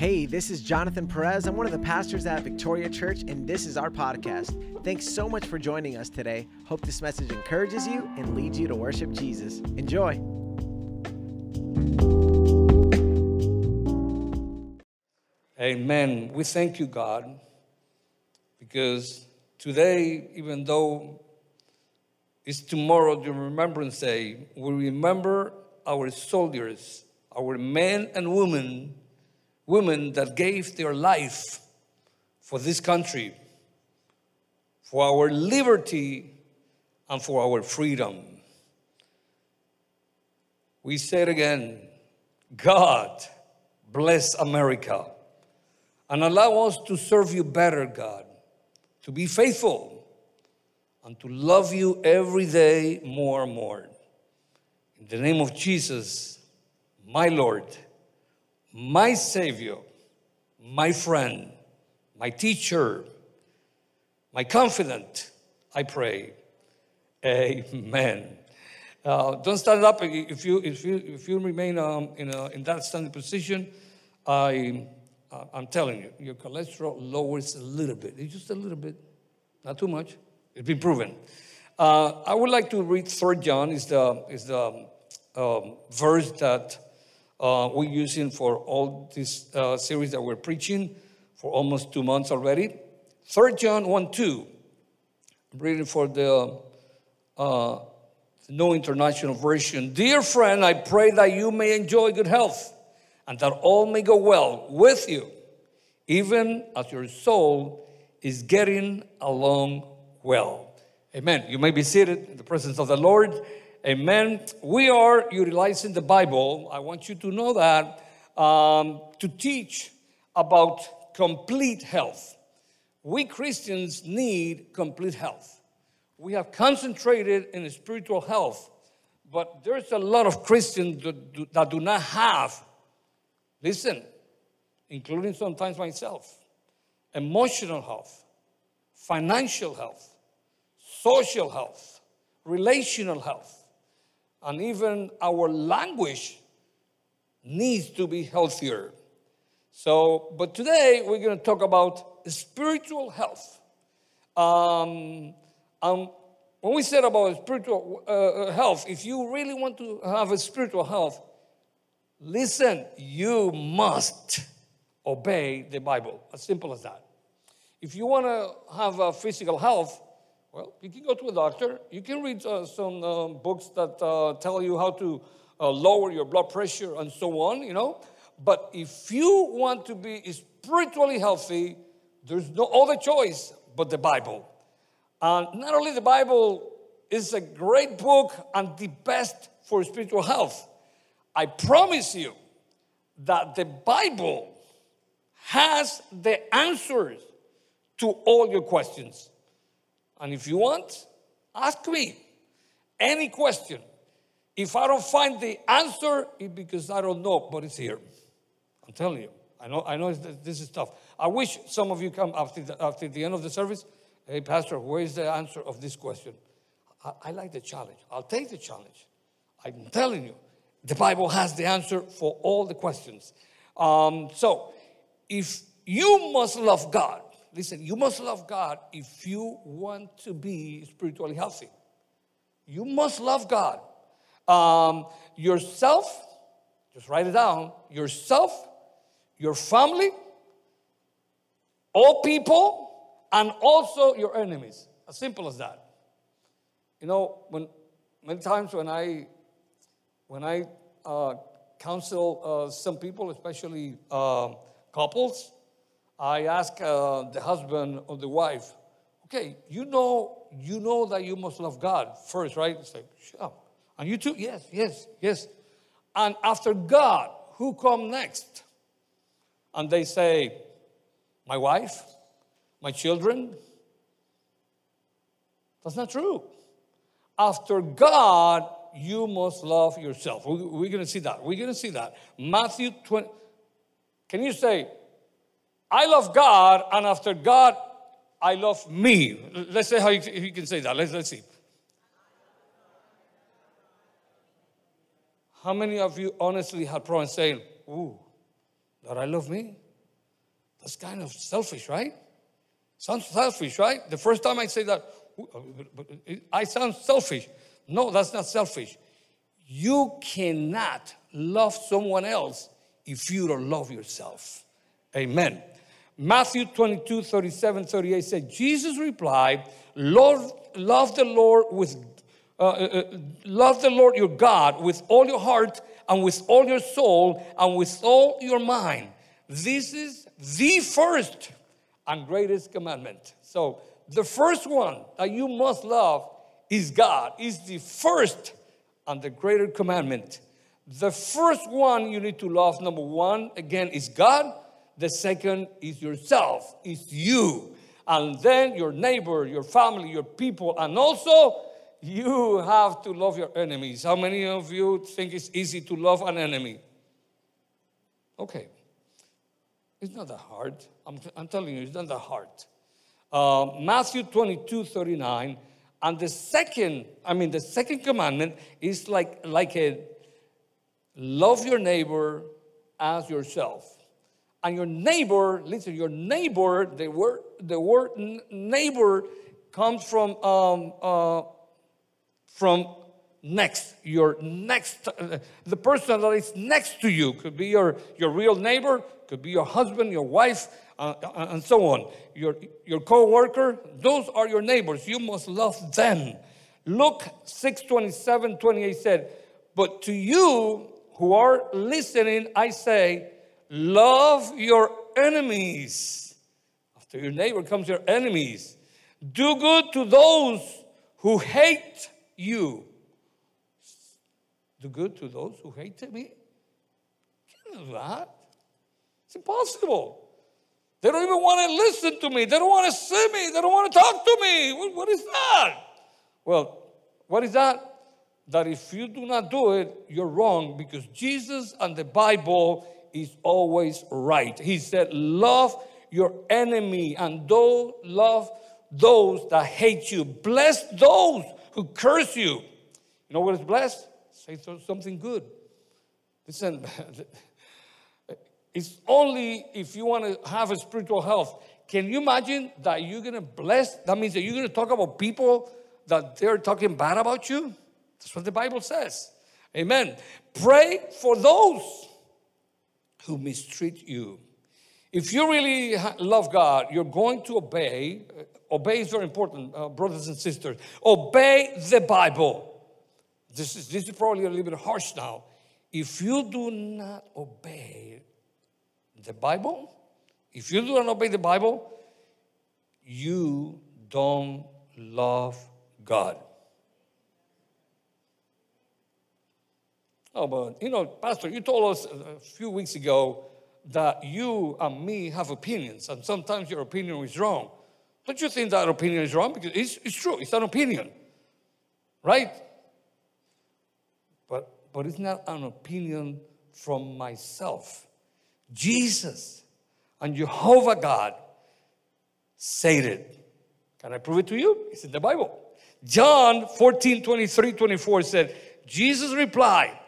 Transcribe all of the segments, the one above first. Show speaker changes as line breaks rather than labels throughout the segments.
Hey, this is Jonathan Perez. I'm one of the pastors at Victoria Church, and this is our podcast. Thanks so much for joining us today. Hope this message encourages you and leads you to worship Jesus. Enjoy.
Amen. We thank you, God, because today, even though it's tomorrow, the Remembrance Day, we remember our soldiers, our men and women, women that gave their life for this country, for our liberty, and for our freedom. We say it again God bless America and allow us to serve you better, God, to be faithful and to love you every day more and more. In the name of Jesus, my Lord, my Savior, my friend, my teacher, my confidant, I pray. Amen. Uh, don't stand up if you if you if you remain um, in a, in that standing position. I uh, I'm telling you, your cholesterol lowers a little bit. It's just a little bit, not too much. It's been proven. Uh, I would like to read Third John. is the is the um, verse that uh, we're using for all this uh, series that we're preaching for almost two months already. Third John one two. I'm reading for the uh, New International Version. Dear friend, I pray that you may enjoy good health and that all may go well with you, even as your soul is getting along well. Amen. You may be seated in the presence of the Lord. Amen. We are utilizing the Bible. I want you to know that um, to teach about complete health. We Christians need complete health we have concentrated in spiritual health, but there's a lot of Christians that do, that do not have, listen, including sometimes myself, emotional health, financial health, social health, relational health, and even our language needs to be healthier. So, but today we're going to talk about spiritual health. Um, um, when we said about spiritual uh, uh, health, if you really want to have a spiritual health, listen, you must obey the Bible. As simple as that. If you want to have a physical health, well, you can go to a doctor. You can read uh, some uh, books that uh, tell you how to uh, lower your blood pressure and so on, you know. But if you want to be spiritually healthy, there's no other choice but the Bible. And not only the Bible is a great book and the best for spiritual health, I promise you that the Bible has the answers to all your questions. And if you want, ask me any question. If I don't find the answer, it's because I don't know, but it's here. I'm telling you. I know, I know this is tough. I wish some of you come after the, after the end of the service Hey, Pastor, where is the answer of this question? I, I like the challenge. I'll take the challenge. I'm telling you, the Bible has the answer for all the questions. Um, so, if you must love God, listen, you must love God if you want to be spiritually healthy. You must love God. Um, yourself, just write it down, yourself, your family, all people, and also your enemies. As simple as that. You know, when many times when I when I uh, counsel uh, some people, especially uh, couples, I ask uh, the husband or the wife, "Okay, you know, you know that you must love God first, right?" It's like, sure. And you too, yes, yes, yes. And after God, who come next? And they say, "My wife." my children. That's not true. After God, you must love yourself. We're going to see that. We're going to see that. Matthew 20. Can you say, I love God, and after God, I love me? Let's say how you, you can say that. Let's, let's see. How many of you honestly had problems saying, Ooh, that I love me? That's kind of selfish, right? Sounds selfish, right? The first time I say that, uh, uh, I sound selfish. No, that's not selfish. You cannot love someone else if you don't love yourself. Amen. Matthew 22, 37, 38 said, Jesus replied, Lord, love the Lord with uh, uh, uh, love the Lord your God with all your heart and with all your soul and with all your mind. This is the first and greatest commandment. So, the first one that you must love is God, is the first and the greater commandment. The first one you need to love, number one, again, is God. The second is yourself, is you. And then your neighbor, your family, your people, and also you have to love your enemies. How many of you think it's easy to love an enemy? Okay. It's not that hard. I'm, I'm telling you, it's not that hard. Uh, Matthew 22 39. And the second, I mean, the second commandment is like, like a love your neighbor as yourself. And your neighbor, listen, your neighbor, the word, the word neighbor comes from um, uh, from next, your next, uh, the person that is next to you could be your, your real neighbor, could be your husband, your wife, uh, uh and so on. Your, your co-worker, those are your neighbors. You must love them. Luke 6, 27, 28 said, but to you who are listening, I say, love your enemies. After your neighbor comes your enemies. Do good to those who hate you. Do good to those who hate me? Can't do that. It's impossible. They don't even want to listen to me. They don't want to see me. They don't want to talk to me. what, what is that? Well, what is that? That if you do not do it, you're wrong because Jesus and the Bible is always right. He said, Love your enemy and do love those that hate you. Bless those who curse you. You know what is blessed? Say something good. Listen, it's only if you want to have a spiritual health. Can you imagine that you're going to bless? That means that you're going to talk about people that they're talking bad about you? That's what the Bible says. Amen. Pray for those who mistreat you. If you really love God, you're going to obey Obey is very important, uh, brothers and sisters. Obey the Bible. This is, this is probably a little bit harsh now. If you do not obey the Bible, if you do not obey the Bible, you don't love God. Oh, but you know, Pastor, you told us a few weeks ago that you and me have opinions, and sometimes your opinion is wrong. Don't you think that opinion is wrong? Because it's, it's true, it's an opinion, right? But, but it's not an opinion from myself. Jesus and Jehovah God said it. Can I prove it to you? It's in the Bible. John 14, 23, 24 said, Jesus replied,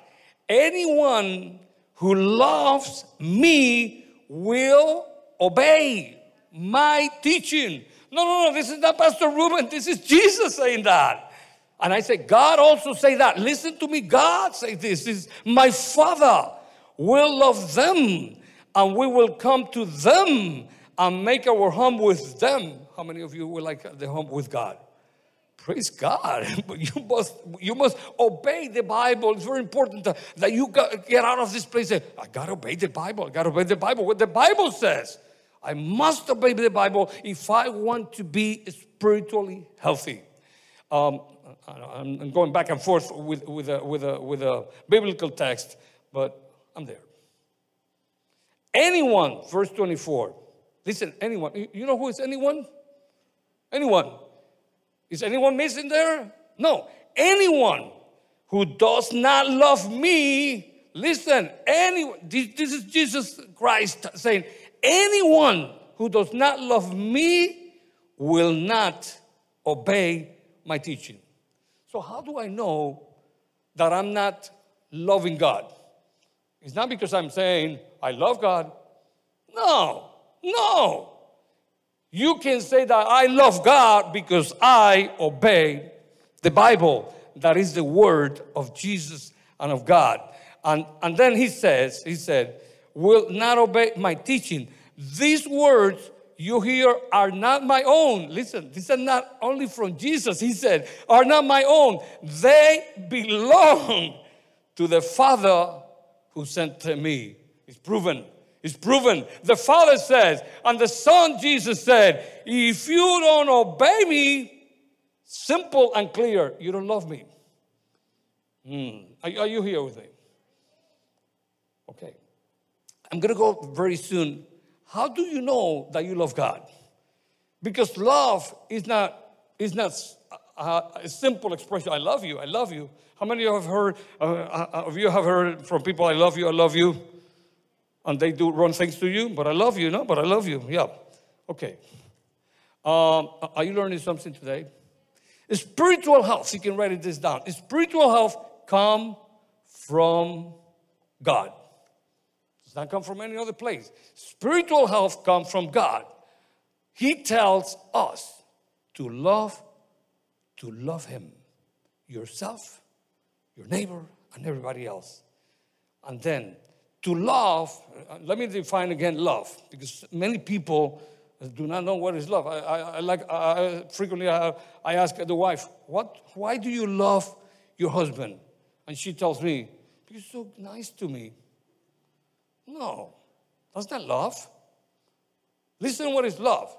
Anyone who loves me will obey my teaching. No, no, no, this is not Pastor Ruben. This is Jesus saying that. And I say, God also say that. Listen to me. God say this. this is my Father will love them and we will come to them and make our home with them. How many of you would like the home with God? Praise God. You must, you must obey the Bible. It's very important that, you get out of this place. I got to obey the Bible. I got to obey the Bible. What the Bible says. I must obey the Bible if I want to be spiritually healthy. Um, I'm going back and forth with, with, a, with, a, with a biblical text, but I'm there. Anyone, verse 24. Listen, anyone. You know who is anyone? Anyone. Is anyone missing there? No. Anyone who does not love me, listen, anyone, this is Jesus Christ saying, anyone who does not love me will not obey my teaching. So, how do I know that I'm not loving God? It's not because I'm saying I love God. No, No. You can say that I love God because I obey the Bible. That is the word of Jesus and of God. And, and then he says, he said, will not obey my teaching. These words you hear are not my own. Listen, these are not only from Jesus. He said, are not my own. They belong to the Father who sent me. It's proven. It's proven. The Father says, and the Son Jesus said, if you don't obey me, simple and clear, you don't love me. Hmm. Are, are you here with me? Okay. I'm going to go very soon. How do you know that you love God? Because love is not, is not a, a simple expression. I love you. I love you. How many of you have heard uh, uh, of you have heard from people? I love you. I love you, and they do wrong things to you. But I love you, no? But I love you. Yeah. Okay. Um, are you learning something today? Spiritual health. You can write this down. Spiritual health come from God. Does not come from any other place. Spiritual health comes from God. He tells us to love, to love Him, yourself, your neighbor, and everybody else. And then to love, uh, let me define again love, because many people do not know what is love. I, I, I like I, frequently I, I ask the wife, "What? Why do you love your husband?" And she tells me, "Because he's so nice to me." No, that's not love. Listen, what is love?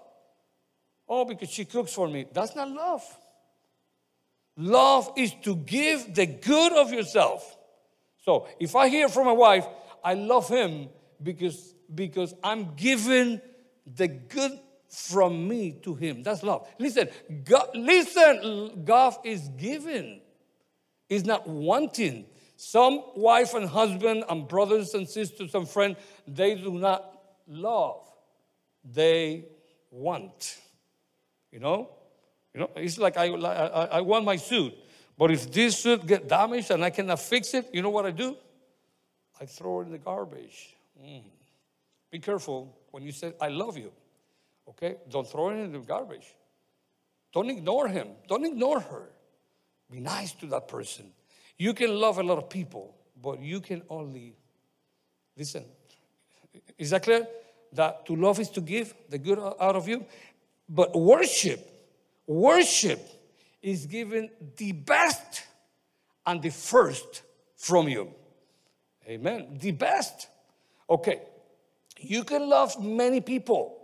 Oh, because she cooks for me. That's not love. Love is to give the good of yourself. So if I hear from my wife, I love him because, because I'm giving the good from me to him. That's love. Listen, God, listen, God is giving. Is not wanting. Some wife and husband and brothers and sisters and friends, they do not love. They want. You know? You know, it's like I, I, I want my suit. But if this suit get damaged and I cannot fix it, you know what I do? I throw it in the garbage. Mm. Be careful when you say, I love you. Okay? Don't throw it in the garbage. Don't ignore him. Don't ignore her. Be nice to that person. You can love a lot of people, but you can only listen. Is that clear? That to love is to give the good out of you. But worship, worship is giving the best and the first from you. Amen. The best. Okay. You can love many people,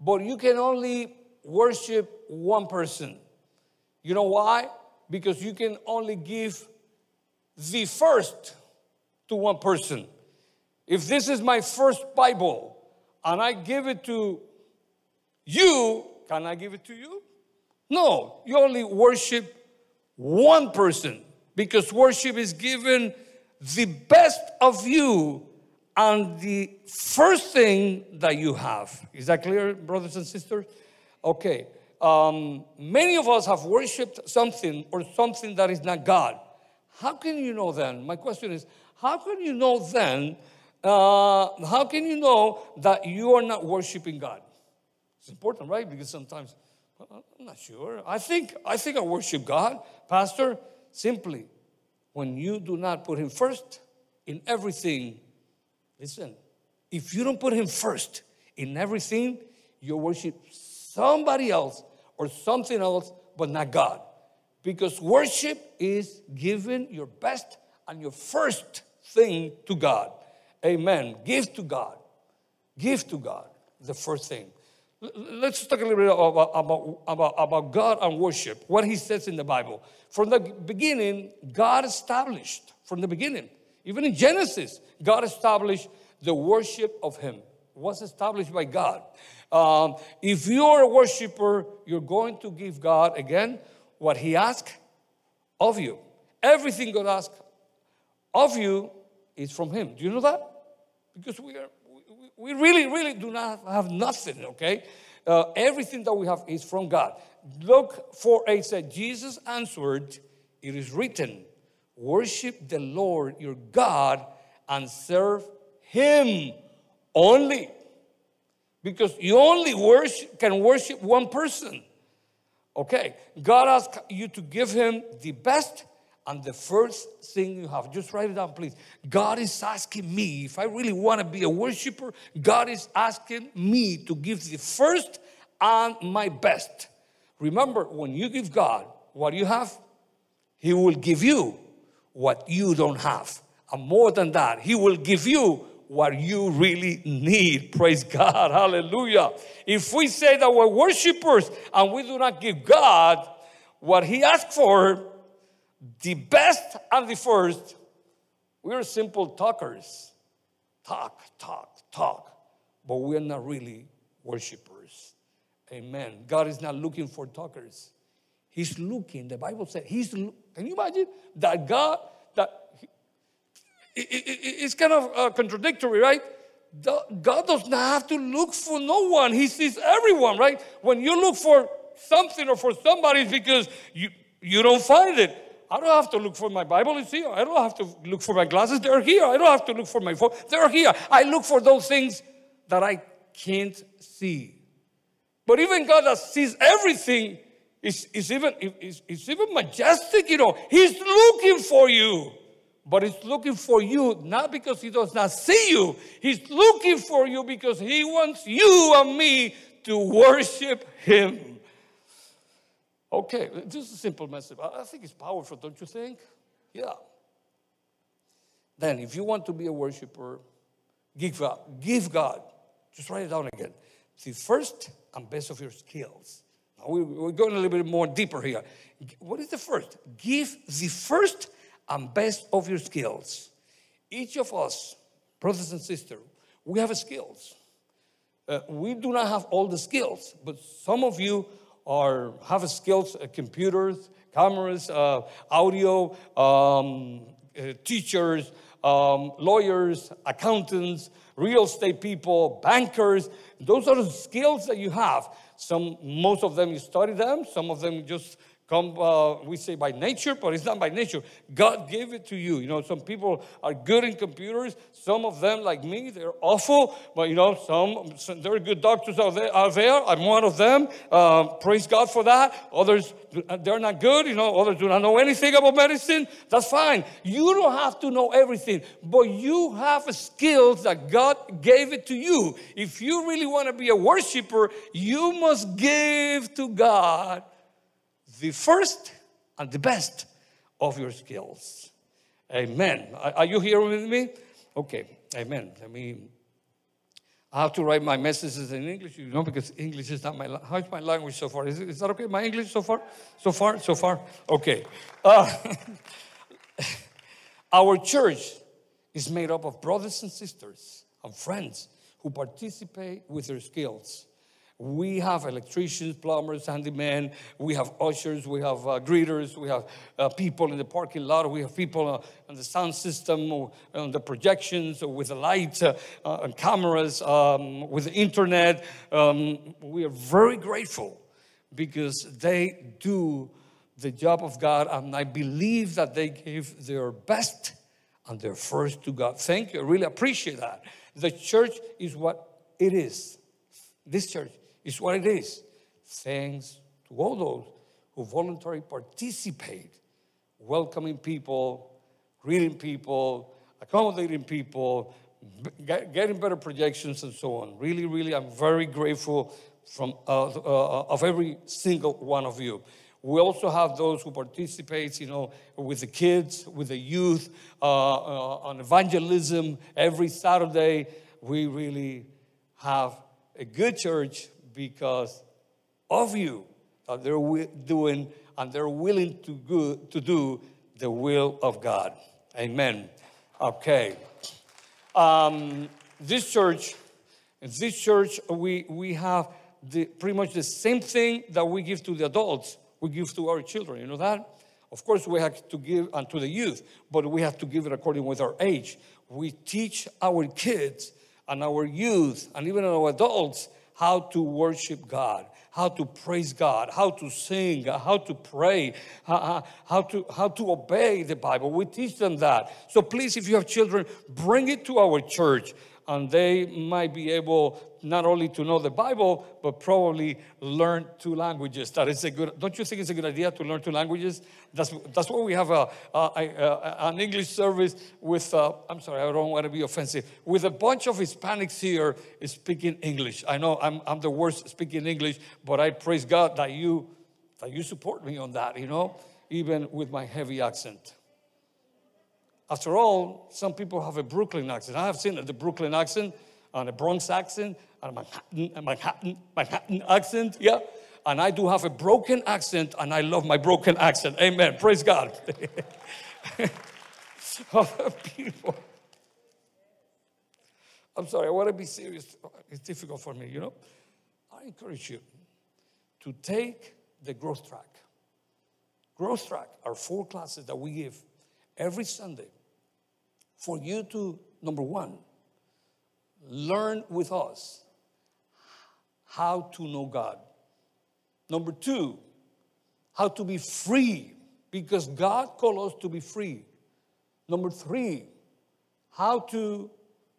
but you can only worship one person. You know why? Because you can only give the first to one person. If this is my first Bible and I give it to you, can I give it to you? No, you only worship one person because worship is given the best of you and the first thing that you have. Is that clear, brothers and sisters? Okay. Um, many of us have worshiped something or something that is not God. How can you know then? My question is, how can you know then? Uh, how can you know that you are not worshiping God? It's important, right? Because sometimes I'm not sure. I think I think I worship God, Pastor. Simply, when you do not put Him first in everything, listen. If you don't put Him first in everything, you worship somebody else or something else, but not God. Because worship is giving your best and your first thing to God. Amen. Give to God. Give to God the first thing. Let's talk a little bit about, about, about, about God and worship, what he says in the Bible. From the beginning, God established, from the beginning, even in Genesis, God established the worship of him. was established by God. Um, if you're a worshiper, you're going to give God, again, what He asks of you. Everything God asks of you is from Him. Do you know that? Because we are, we really, really do not have nothing, okay? Uh, everything that we have is from God. Luke 4 8 said, Jesus answered, It is written, worship the Lord your God and serve Him only. because you only worship, can worship one person. Okay, God asks you to give Him the best and the first thing you have. Just write it down, please. God is asking me, if I really want to be a worshiper, God is asking me to give the first and my best. Remember, when you give God what you have, He will give you what you don't have. And more than that, He will give you what you really need. Praise God. Hallelujah. If we say that we're worshipers and we do not give God what He asked for, the best and the first, we're simple talkers. Talk, talk, talk. But we're not really worshipers. Amen. God is not looking for talkers. He's looking, the Bible said, He's, can you imagine that God, that it's kind of uh, contradictory, right? God does not have to look for no one. He sees everyone, right? When you look for something or for somebody, it's because you, you don't find it. I don't have to look for my Bible, it's here. I don't have to look for my glasses, they're here. I don't have to look for my phone, they're here. I look for those things that I can't see. But even God that sees everything is, is, even, is, is even majestic, you know. He's looking for you. But he's looking for you not because he does not see you. He's looking for you because he wants you and me to worship him. Okay, this is a simple message. I think it's powerful, don't you think? Yeah. Then, if you want to be a worshiper, give God. Give God. Just write it down again. The first and best of your skills. Now we're going a little bit more deeper here. What is the first? Give the first and best of your skills. Each of us, brothers and sisters, we have skills. Uh, we do not have all the skills, but some of you or have skills, uh, computers, cameras, uh, audio, um, uh, teachers, um, lawyers, accountants, real estate people, bankers. Those are the skills that you have. Some, most of them you study them. Some of them just come, uh, we say by nature, but it's not by nature. God gave it to you. You know, some people are good in computers. Some of them, like me, they're awful. But you know, some, some there are good doctors out there. Out there. I'm one of them. Uh, praise God for that. Others, they're not good. You know, others do not know anything about medicine. That's fine. You don't have to know everything, but you have skills that God gave it to you. If you really want to be a worshiper, you must give to God the first and the best of your skills. Amen. Are you here with me? Okay. Amen. I mean, I have to write my messages in English, you know, because English is not my. How's my language so far? Is, is that okay? My English so far? So far? So far? Okay. Uh, our church is made up of brothers and sisters and friends who participate with their skills we have electricians, plumbers, handymen, we have ushers, we have uh, greeters, we have uh, people in the parking lot, we have people uh, on the sound system, or on the projections, or with the lights, uh, uh, and cameras, um, with the internet. Um, we are very grateful because they do the job of God, and I believe that they give their best and their first to God. Thank you. I really appreciate that. The church is what it is. This church is what it is. Thanks to all those who voluntarily participate, welcoming people, greeting people, accommodating people, getting better projections, and so on. Really, really, I'm very grateful from uh, uh, of every single one of you. We also have those who participate, you know, with the kids, with the youth, uh, uh on evangelism every Saturday. We really have a good church because of you that they're doing and they're willing to, go, to do the will of God. Amen. Okay. Um, this church, in this church, we, we have the, pretty much the same thing that we give to the adults, we give to our children. You know that? Of course, we have to give unto the youth, but we have to give it according with our age. We teach our kids and our youth and even our adults how to worship God, how to praise God, how to sing, how to pray, how, to, how to obey the Bible. We teach them that. So please, if you have children, bring it to our church. And they might be able not only to know the Bible, but probably learn two languages. That is a good, don't you think it's a good idea to learn two languages? That's, that's why we have a, a, a an English service with, uh, I'm sorry, I don't want to be offensive, with a bunch of Hispanics here speaking English. I know I'm, I'm the worst speaking English, but I praise God that you, that you support me on that, you know, even with my heavy accent. After all, some people have a Brooklyn accent. I have seen the Brooklyn accent and a Bronx accent and a Manhattan, a Manhattan, Manhattan accent. Yeah. And I do have a broken accent and I love my broken accent. Amen. Praise God. People. I'm sorry, I want to be serious. It's difficult for me, you know. I encourage you to take the growth track. Growth track are four classes that we give every Sunday for you to, number one, learn with us how to know God. Number two, how to be free because God called us to be free. Number three, how to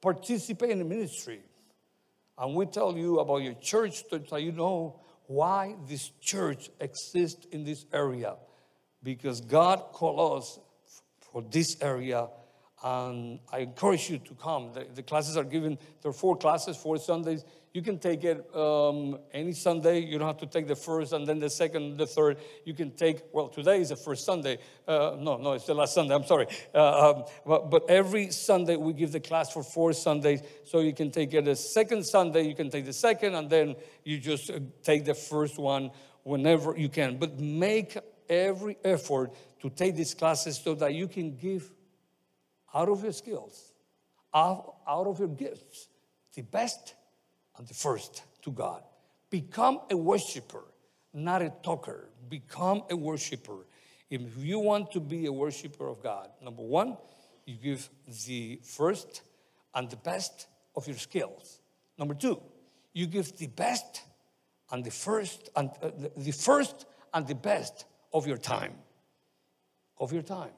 participate in the ministry. And we tell you about your church so you know why this church exists in this area. Because God called us for this area and I encourage you to come. The, the, classes are given, there are four classes, four Sundays. You can take it um, any Sunday. You don't have to take the first and then the second, the third. You can take, well, today is the first Sunday. Uh, no, no, it's the last Sunday. I'm sorry. Uh, um, but, but, every Sunday we give the class for four Sundays. So you can take it the second Sunday, you can take the second, and then you just uh, take the first one whenever you can. But make every effort to take these classes so that you can give out of your skills, out, of your gifts, the best and the first to God. Become a worshiper, not a talker. Become a worshiper. If you want to be a worshiper of God, number one, you give the first and the best of your skills. Number two, you give the best and the first and uh, the first and the best of your time. Of your time.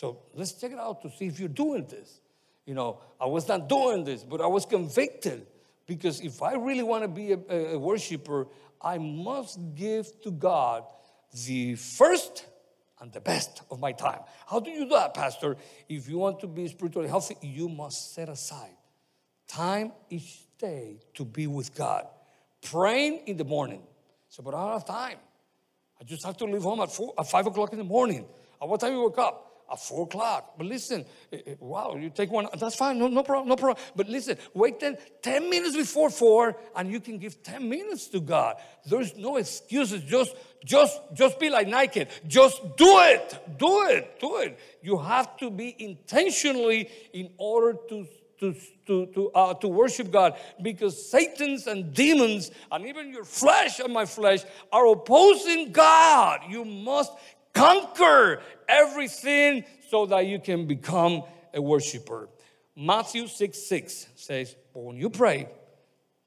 So let's check it out to see if you're doing this. You know, I was not doing this, but I was convicted because if I really want to be a, a worshiper, I must give to God the first and the best of my time. How do you do that, Pastor? If you want to be spiritually healthy, you must set aside time each day to be with God. Praying in the morning. So, but I don't have time. I just have to leave home at, four, at five o'clock in the morning. At what time you wake up? At four o'clock. But listen, eh, eh, wow, you take one, that's fine, no, no problem, no problem. But listen, wait then 10 minutes before four, and you can give 10 minutes to God. There's no excuses. Just, just, just be like Nike. Just do it. Do it. Do it. You have to be intentionally in order to to, to, to, uh, to worship God because Satan's and demons and even your flesh and my flesh are opposing God. You must conquer everything so that you can become a worshiper. Matthew 6 6 says, But when you pray,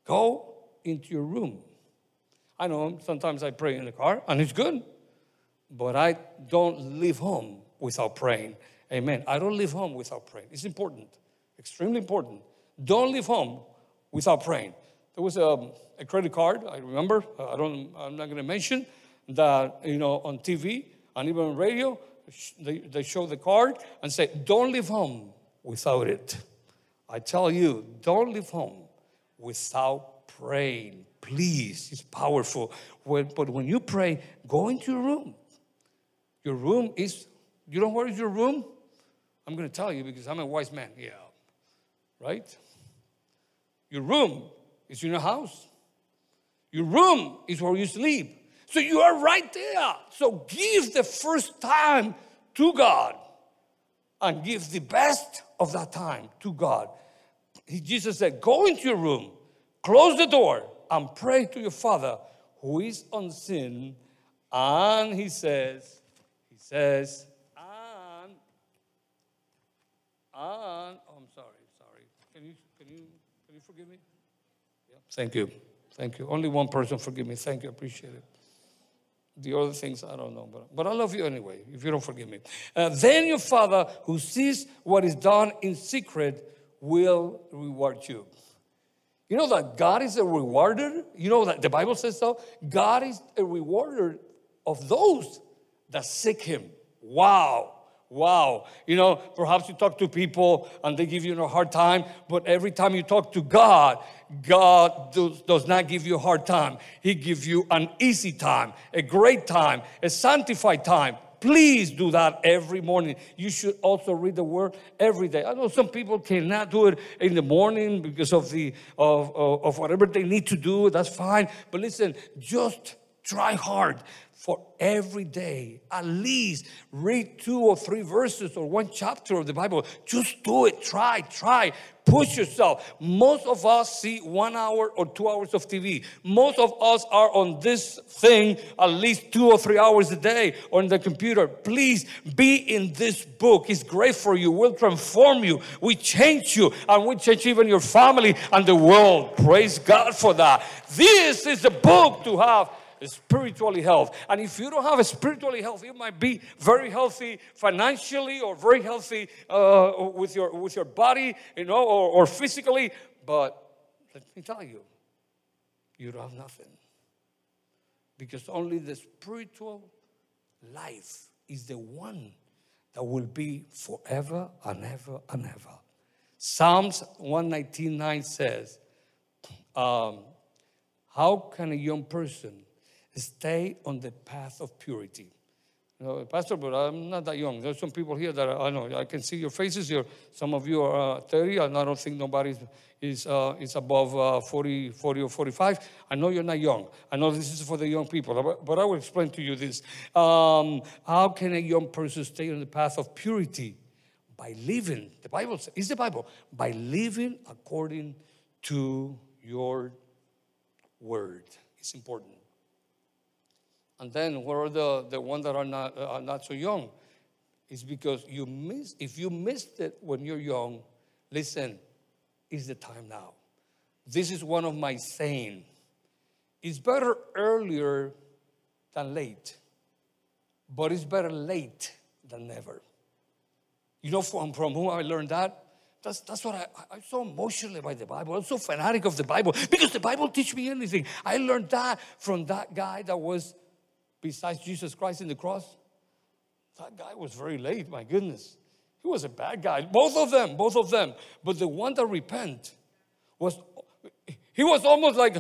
go into your room. I know sometimes I pray in the car and it's good, but I don't leave home without praying. Amen. I don't leave home without praying. It's important, extremely important. Don't leave home without praying. There was a, a credit card, I remember, uh, I don't, I'm not going to mention, that, you know, on TV, and even on radio, they, they show the card and say, Don't leave home without it. I tell you, don't leave home without praying. Please, it's powerful. When, but when you pray, go into your room. Your room is, you know where is your room? I'm going to tell you because I'm a wise man. Yeah. Right? Your room is in your house. Your room is where you sleep. So you are right there. So give the first time to God and give the best of that time to God. Jesus said, Go into your room, close the door, and pray to your Father who is unseen. And he says, He says, and, and, oh, I'm sorry, sorry. Can you, can you, can you forgive me? Yeah. Thank you. Thank you. Only one person forgive me. Thank you. I appreciate it. The other things, I don't know, but, but I love you anyway, if you don't forgive me. Uh, then your Father, who sees what is done in secret, will reward you. You know that God is a rewarder? You know that the Bible says so? God is a rewarder of those that seek Him. Wow. Wow. You know, perhaps you talk to people and they give you a hard time, but every time you talk to God, God does, not give you a hard time. He gives you an easy time, a great time, a sanctified time. Please do that every morning. You should also read the word every day. I know some people cannot do it in the morning because of the of, of, of whatever they need to do. That's fine. But listen, just try hard for every day, at least read two or three verses or one chapter of the Bible. Just do it. Try, try. Push yourself. Most of us see one hour or two hours of TV. Most of us are on this thing at least two or three hours a day on the computer. Please be in this book. It's great for you. We'll transform you. We change you and we change even your family and the world. Praise God for that. This is the book to have spiritually health. And if you don't have a spiritually health, you might be very healthy financially or very healthy uh, with, your, with your body, you know, or, or physically. But let me tell you, you don't have nothing. Because only the spiritual life is the one that will be forever and ever and ever. Psalms 119.9 says, um, how can a young person Stay on the path of purity. You know, Pastor, but I'm not that young. There's some people here that are, I know I can see your faces here. Some of you are uh, 30, and I don't think nobody is, uh, is above uh, 40, 40 or 45. I know you're not young. I know this is for the young people, but, but I will explain to you this. Um, how can a young person stay on the path of purity? By living, the Bible says, is the Bible, by living according to your word. It's important. And then where are the, the ones that are not, uh, not so young? It's because you miss, if you missed it when you're young, listen, is the time now. This is one of my saying. It's better earlier than late, but it's better late than never. You know from, from whom I learned that? That's, that's what I, I'm so emotional by the Bible. I'm so fanatic of the Bible because the Bible teach me anything. I learned that from that guy that was besides Jesus Christ in the cross? That guy was very late, my goodness. He was a bad guy. Both of them, both of them. But the one that repent was, he was almost like,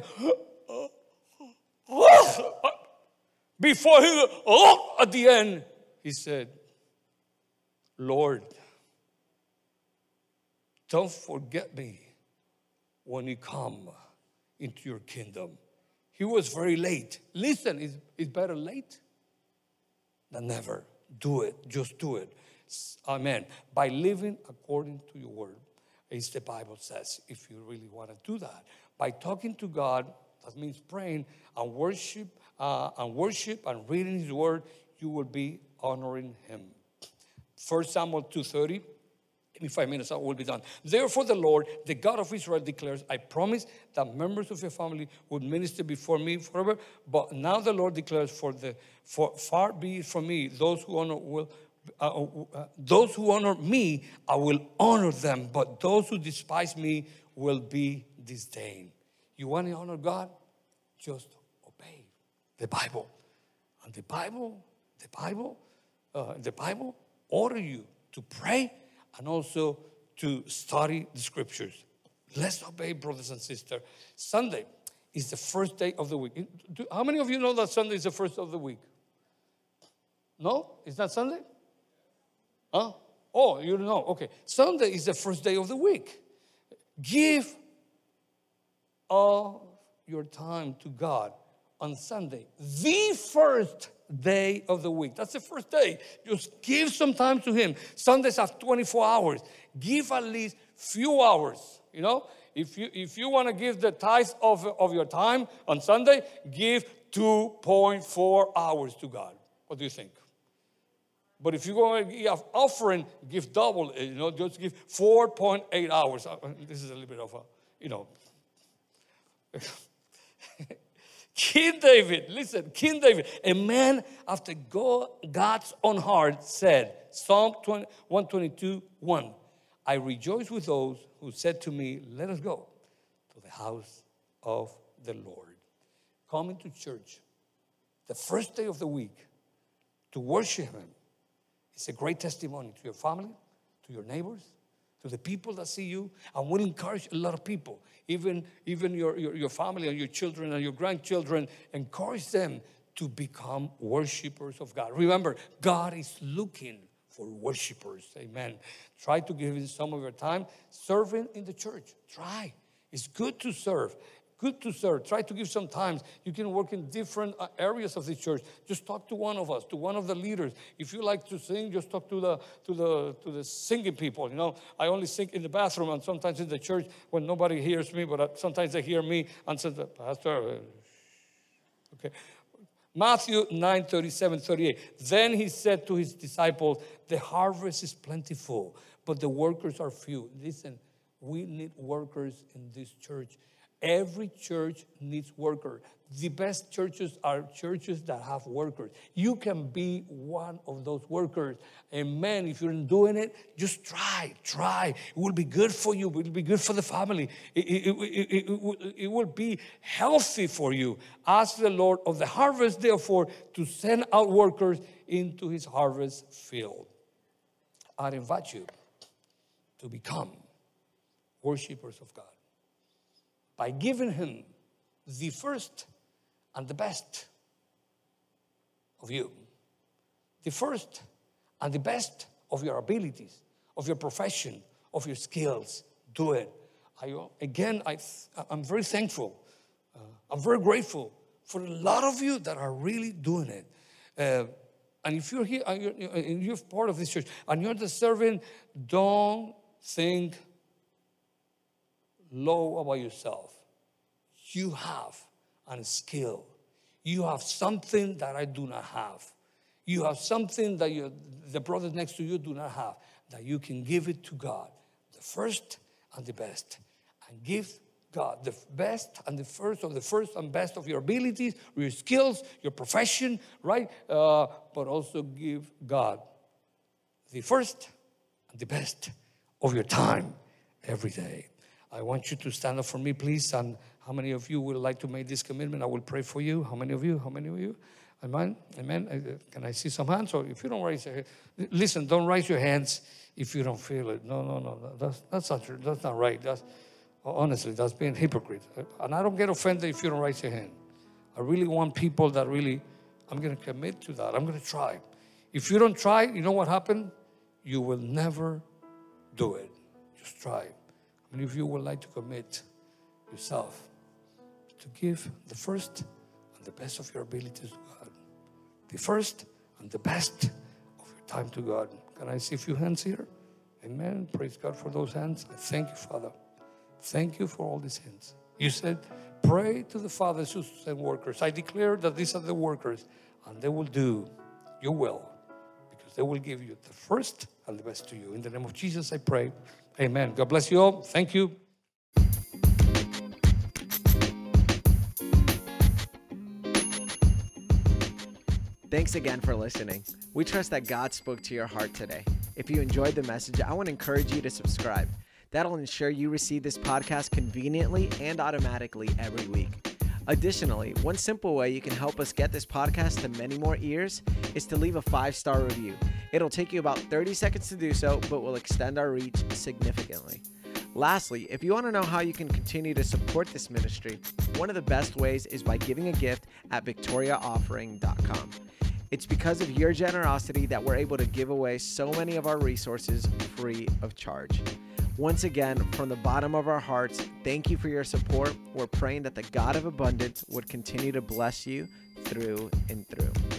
before he, oh, at the end, he said, Lord, don't forget me when you come into your kingdom. He was very late. Listen, it's, it's better late than never. Do it. Just do it. Amen. By living according to your word, as the Bible says, if you really want to do that. By talking to God, that means praying and worship, uh, and worship and reading His word, you will be honoring Him. First Samuel 2:30 in five minutes I will be done. Therefore, the Lord, the God of Israel, declares, I promise that members of your family would minister before me forever. But now the Lord declares, for the for far be from me, those who honor will uh, uh, uh, those who honor me, I will honor them, but those who despise me will be disdained. You want to honor God? Just obey the Bible. And the Bible, the Bible, uh, the Bible order you to pray and also to study the scriptures. Let's obey, brothers and sisters. Sunday is the first day of the week. How many of you know that Sunday is the first of the week? No? Is that Sunday? Huh? Oh, you know. Okay. Sunday is the first day of the week. Give all your time to God on Sunday, the first day of the week. That's the first day. Just give some time to Him. Sundays have 24 hours. Give at least few hours. You know, if you if you want to give the tithe of, of your time on Sunday, give 2.4 hours to God. What do you think? But if you're going to give offering, give double. You know, just give 4.8 hours. Uh, this is a little bit of a, you know. King David, listen, King David, a man after God's own heart said, Psalm 20, 122, 1, I rejoice with those who said to me, Let us go to the house of the Lord. Coming to church the first day of the week to worship Him is a great testimony to your family, to your neighbors, to the people that see you. And will encourage a lot of people, even, even your, your, your family and your children and your grandchildren, encourage them to become worshipers of God. Remember, God is looking for worshipers. Amen. Try to give him some of your time serving in the church. Try. It's good to serve. Good to serve. Try to give some time. You can work in different uh, areas of the church. Just talk to one of us, to one of the leaders. If you like to sing, just talk to the to the to the singing people. You know, I only sing in the bathroom and sometimes in the church when nobody hears me, but uh, sometimes they hear me and say, Pastor. Uh, okay. Matthew 9 37, 38. Then he said to his disciples, The harvest is plentiful, but the workers are few. Listen, we need workers in this church. Every church needs workers. The best churches are churches that have workers. You can be one of those workers. Amen. If you're doing it, just try, try. It will be good for you, it will be good for the family. It, it, it, it, it will be healthy for you. Ask the Lord of the harvest, therefore, to send out workers into his harvest field. I invite you to become worshippers of God by giving him the first and the best of you. The first and the best of your abilities, of your profession, of your skills. Do it. I, again, I, I'm very thankful. Uh, I'm very grateful for a lot of you that are really doing it. Uh, and if you're here and you're, you're part of this church and you're the servant, don't think low about yourself. You have a skill. You have something that I do not have. You have something that you, the brothers next to you do not have, that you can give it to God, the first and the best. And give God the best and the first of the first and best of your abilities, your skills, your profession, right? Uh, but also give God the first and the best of your time every day. I want you to stand up for me, please. And how many of you would like to make this commitment? I will pray for you. How many of you? How many of you? Amen. Amen. Uh, can I see some hands? Or if you don't raise your hand, listen, don't raise your hands if you don't feel it. No, no, no. That's, that's not true. That's not right. That's honestly, that's being hypocrite. And I don't get offended if you don't raise your hand. I really want people that really, I'm going to commit to that. I'm going to try. If you don't try, you know what happened? You will never do it. Just try of you would like to commit yourself to give the first and the best of your abilities to God? The first and the best of your time to God. Can I see a few hands here? Amen. Praise God for those hands. I thank you, Father. Thank you for all these hands. You said, Pray to the Father who send workers. I declare that these are the workers, and they will do your will because they will give you the first and the best to you. In the name of Jesus, I pray. Amen. God bless you all. Thank you.
Thanks again for listening. We trust that God spoke to your heart today. If you enjoyed the message, I want to encourage you to subscribe. That'll ensure you receive this podcast conveniently and automatically every week. Additionally, one simple way you can help us get this podcast to many more ears is to leave a five star review. It'll take you about 30 seconds to do so, but will extend our reach significantly. Lastly, if you want to know how you can continue to support this ministry, one of the best ways is by giving a gift at victoriaoffering.com. It's because of your generosity that we're able to give away so many of our resources free of charge. Once again, from the bottom of our hearts, thank you for your support. We're praying that the God of abundance would continue to bless you through and through.